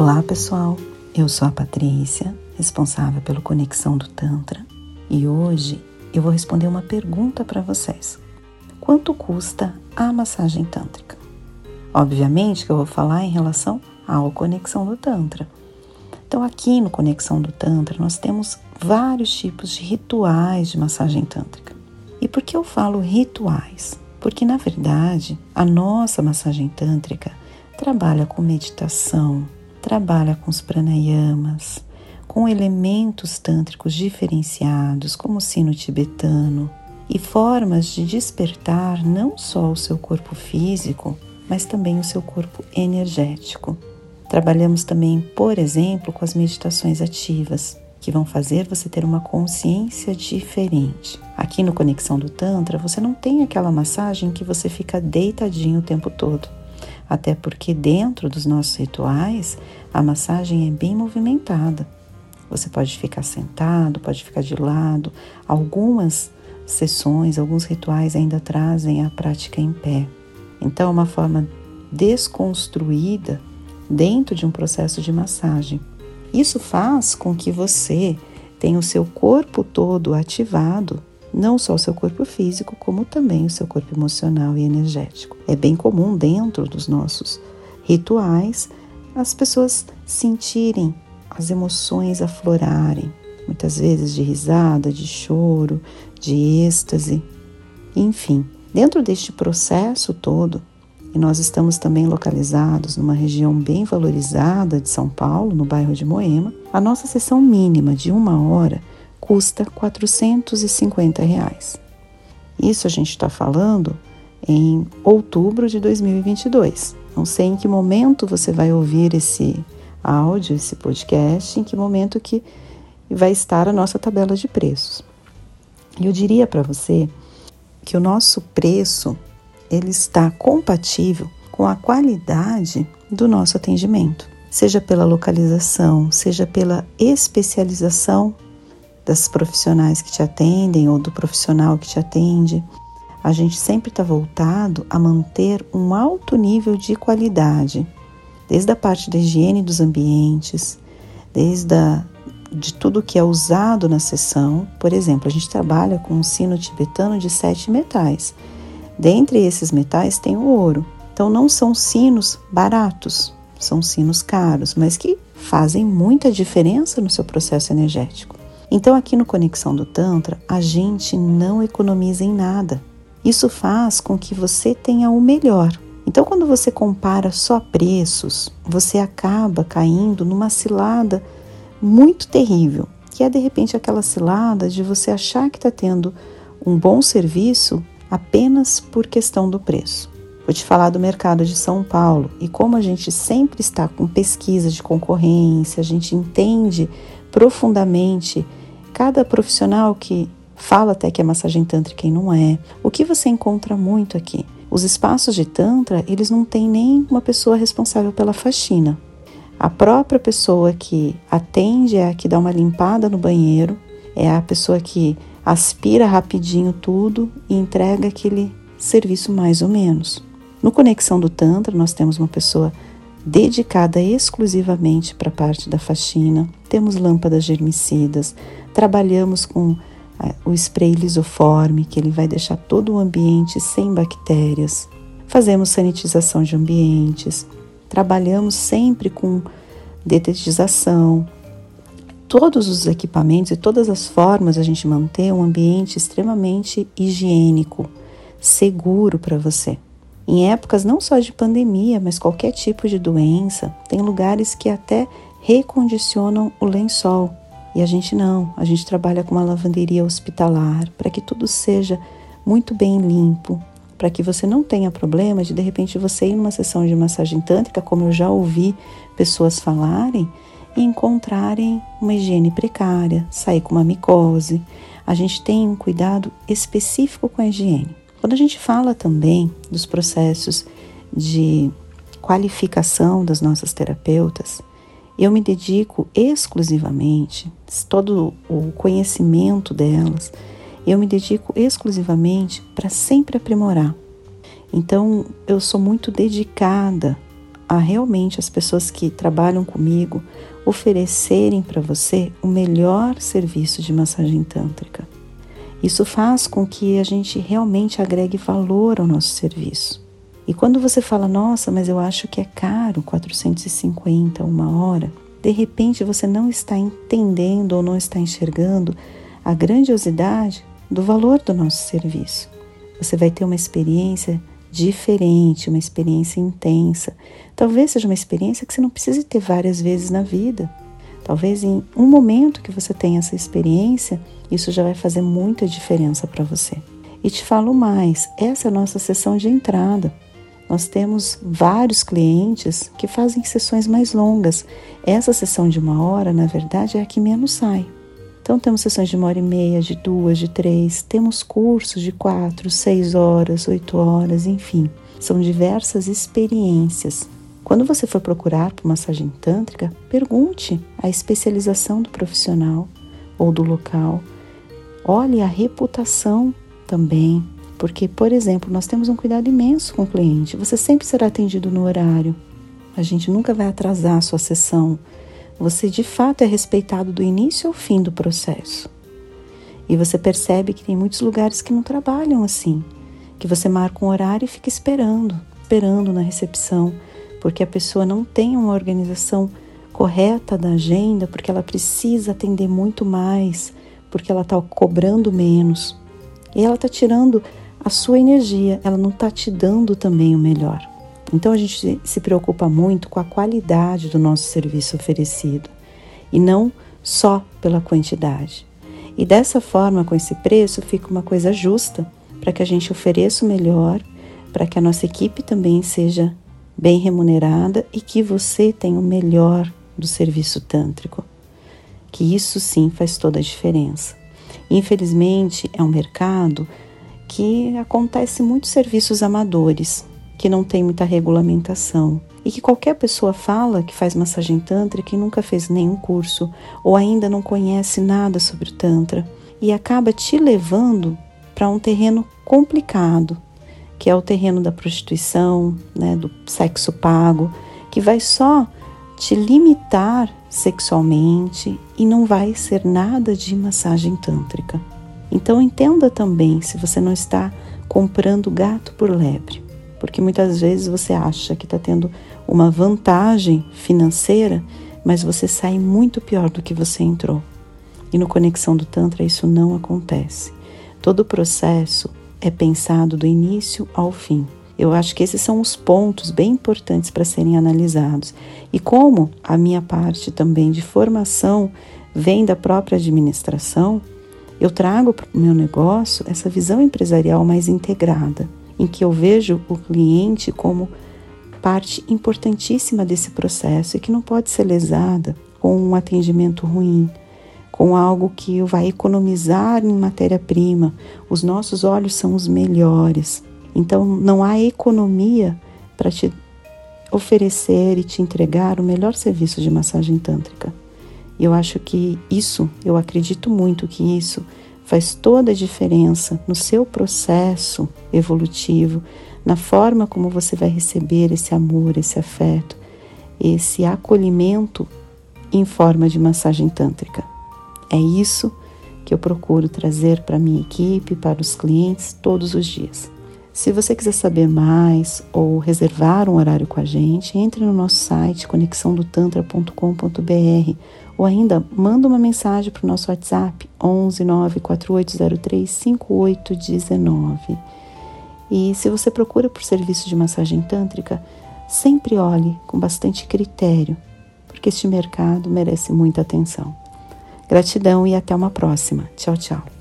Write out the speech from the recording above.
Olá pessoal, eu sou a Patrícia, responsável pelo Conexão do Tantra, e hoje eu vou responder uma pergunta para vocês. Quanto custa a massagem tântrica? Obviamente que eu vou falar em relação ao Conexão do Tantra. Então, aqui no Conexão do Tantra, nós temos vários tipos de rituais de massagem tântrica. E por que eu falo rituais? Porque, na verdade, a nossa massagem tântrica trabalha com meditação, trabalha com os pranayamas, com elementos tântricos diferenciados, como o sino tibetano, e formas de despertar não só o seu corpo físico, mas também o seu corpo energético. Trabalhamos também, por exemplo, com as meditações ativas, que vão fazer você ter uma consciência diferente. Aqui no Conexão do Tantra, você não tem aquela massagem que você fica deitadinho o tempo todo até porque dentro dos nossos rituais a massagem é bem movimentada. Você pode ficar sentado, pode ficar de lado. Algumas sessões, alguns rituais ainda trazem a prática em pé. Então, é uma forma desconstruída dentro de um processo de massagem. Isso faz com que você tenha o seu corpo todo ativado não só o seu corpo físico, como também o seu corpo emocional e energético. É bem comum dentro dos nossos rituais as pessoas sentirem as emoções aflorarem, muitas vezes de risada, de choro, de êxtase, enfim. Dentro deste processo todo, e nós estamos também localizados numa região bem valorizada de São Paulo, no bairro de Moema, a nossa sessão mínima de uma hora custa 450 reais. Isso a gente está falando em outubro de 2022. Não sei em que momento você vai ouvir esse áudio, esse podcast, em que momento que vai estar a nossa tabela de preços. Eu diria para você que o nosso preço ele está compatível com a qualidade do nosso atendimento, seja pela localização, seja pela especialização das profissionais que te atendem ou do profissional que te atende. A gente sempre está voltado a manter um alto nível de qualidade, desde a parte da higiene dos ambientes, desde a, de tudo que é usado na sessão. Por exemplo, a gente trabalha com um sino tibetano de sete metais. Dentre esses metais tem o ouro. Então não são sinos baratos, são sinos caros, mas que fazem muita diferença no seu processo energético. Então, aqui no Conexão do Tantra, a gente não economiza em nada. Isso faz com que você tenha o melhor. Então, quando você compara só preços, você acaba caindo numa cilada muito terrível, que é de repente aquela cilada de você achar que está tendo um bom serviço apenas por questão do preço. Vou te falar do mercado de São Paulo e como a gente sempre está com pesquisa de concorrência, a gente entende profundamente cada profissional que fala até que é massagem tântrica e não é. O que você encontra muito aqui? Os espaços de tantra, eles não têm nem uma pessoa responsável pela faxina. A própria pessoa que atende é a que dá uma limpada no banheiro, é a pessoa que aspira rapidinho tudo e entrega aquele serviço mais ou menos. No Conexão do Tantra, nós temos uma pessoa dedicada exclusivamente para a parte da faxina. Temos lâmpadas germicidas, trabalhamos com é, o spray lisoforme, que ele vai deixar todo o ambiente sem bactérias. Fazemos sanitização de ambientes, trabalhamos sempre com detetização. Todos os equipamentos e todas as formas a gente manter um ambiente extremamente higiênico, seguro para você. Em épocas não só de pandemia, mas qualquer tipo de doença, tem lugares que até recondicionam o lençol. E a gente não, a gente trabalha com uma lavanderia hospitalar para que tudo seja muito bem limpo, para que você não tenha problema de de repente você ir numa sessão de massagem tântrica, como eu já ouvi pessoas falarem, e encontrarem uma higiene precária, sair com uma micose. A gente tem um cuidado específico com a higiene. Quando a gente fala também dos processos de qualificação das nossas terapeutas, eu me dedico exclusivamente, todo o conhecimento delas, eu me dedico exclusivamente para sempre aprimorar. Então, eu sou muito dedicada a realmente as pessoas que trabalham comigo oferecerem para você o melhor serviço de massagem tântrica. Isso faz com que a gente realmente agregue valor ao nosso serviço. E quando você fala, nossa, mas eu acho que é caro, 450 uma hora, de repente você não está entendendo ou não está enxergando a grandiosidade do valor do nosso serviço. Você vai ter uma experiência diferente, uma experiência intensa. Talvez seja uma experiência que você não precise ter várias vezes na vida. Talvez em um momento que você tenha essa experiência, isso já vai fazer muita diferença para você. E te falo mais: essa é a nossa sessão de entrada. Nós temos vários clientes que fazem sessões mais longas. Essa sessão de uma hora, na verdade, é a que menos sai. Então, temos sessões de uma hora e meia, de duas, de três, temos cursos de quatro, seis horas, oito horas, enfim. São diversas experiências. Quando você for procurar por massagem tântrica, pergunte a especialização do profissional ou do local. Olhe a reputação também, porque, por exemplo, nós temos um cuidado imenso com o cliente. Você sempre será atendido no horário. A gente nunca vai atrasar a sua sessão. Você de fato é respeitado do início ao fim do processo. E você percebe que tem muitos lugares que não trabalham assim, que você marca um horário e fica esperando, esperando na recepção, porque a pessoa não tem uma organização correta da agenda, porque ela precisa atender muito mais, porque ela está cobrando menos. E ela está tirando a sua energia, ela não está te dando também o melhor. Então a gente se preocupa muito com a qualidade do nosso serviço oferecido e não só pela quantidade. E dessa forma, com esse preço, fica uma coisa justa para que a gente ofereça o melhor, para que a nossa equipe também seja bem remunerada e que você tenha o melhor do serviço tântrico. Que isso sim faz toda a diferença. Infelizmente, é um mercado que acontece muitos serviços amadores que não tem muita regulamentação e que qualquer pessoa fala que faz massagem tantra que nunca fez nenhum curso ou ainda não conhece nada sobre o tantra e acaba te levando para um terreno complicado, que é o terreno da prostituição, né, do sexo pago, que vai só te limitar sexualmente e não vai ser nada de massagem tântrica. Então entenda também se você não está comprando gato por lebre porque muitas vezes você acha que está tendo uma vantagem financeira, mas você sai muito pior do que você entrou. E no Conexão do Tantra isso não acontece. Todo o processo é pensado do início ao fim. Eu acho que esses são os pontos bem importantes para serem analisados. E como a minha parte também de formação vem da própria administração, eu trago para o meu negócio essa visão empresarial mais integrada em que eu vejo o cliente como parte importantíssima desse processo e que não pode ser lesada com um atendimento ruim, com algo que vai economizar em matéria-prima. Os nossos olhos são os melhores. Então não há economia para te oferecer e te entregar o melhor serviço de massagem tântrica. E eu acho que isso, eu acredito muito que isso faz toda a diferença no seu processo evolutivo, na forma como você vai receber esse amor, esse afeto, esse acolhimento em forma de massagem tântrica. É isso que eu procuro trazer para minha equipe, para os clientes todos os dias. Se você quiser saber mais ou reservar um horário com a gente, entre no nosso site conexãodotantra.com.br ou ainda manda uma mensagem para o nosso WhatsApp 11 94803 5819. E se você procura por serviço de massagem tântrica, sempre olhe com bastante critério, porque este mercado merece muita atenção. Gratidão e até uma próxima. Tchau, tchau.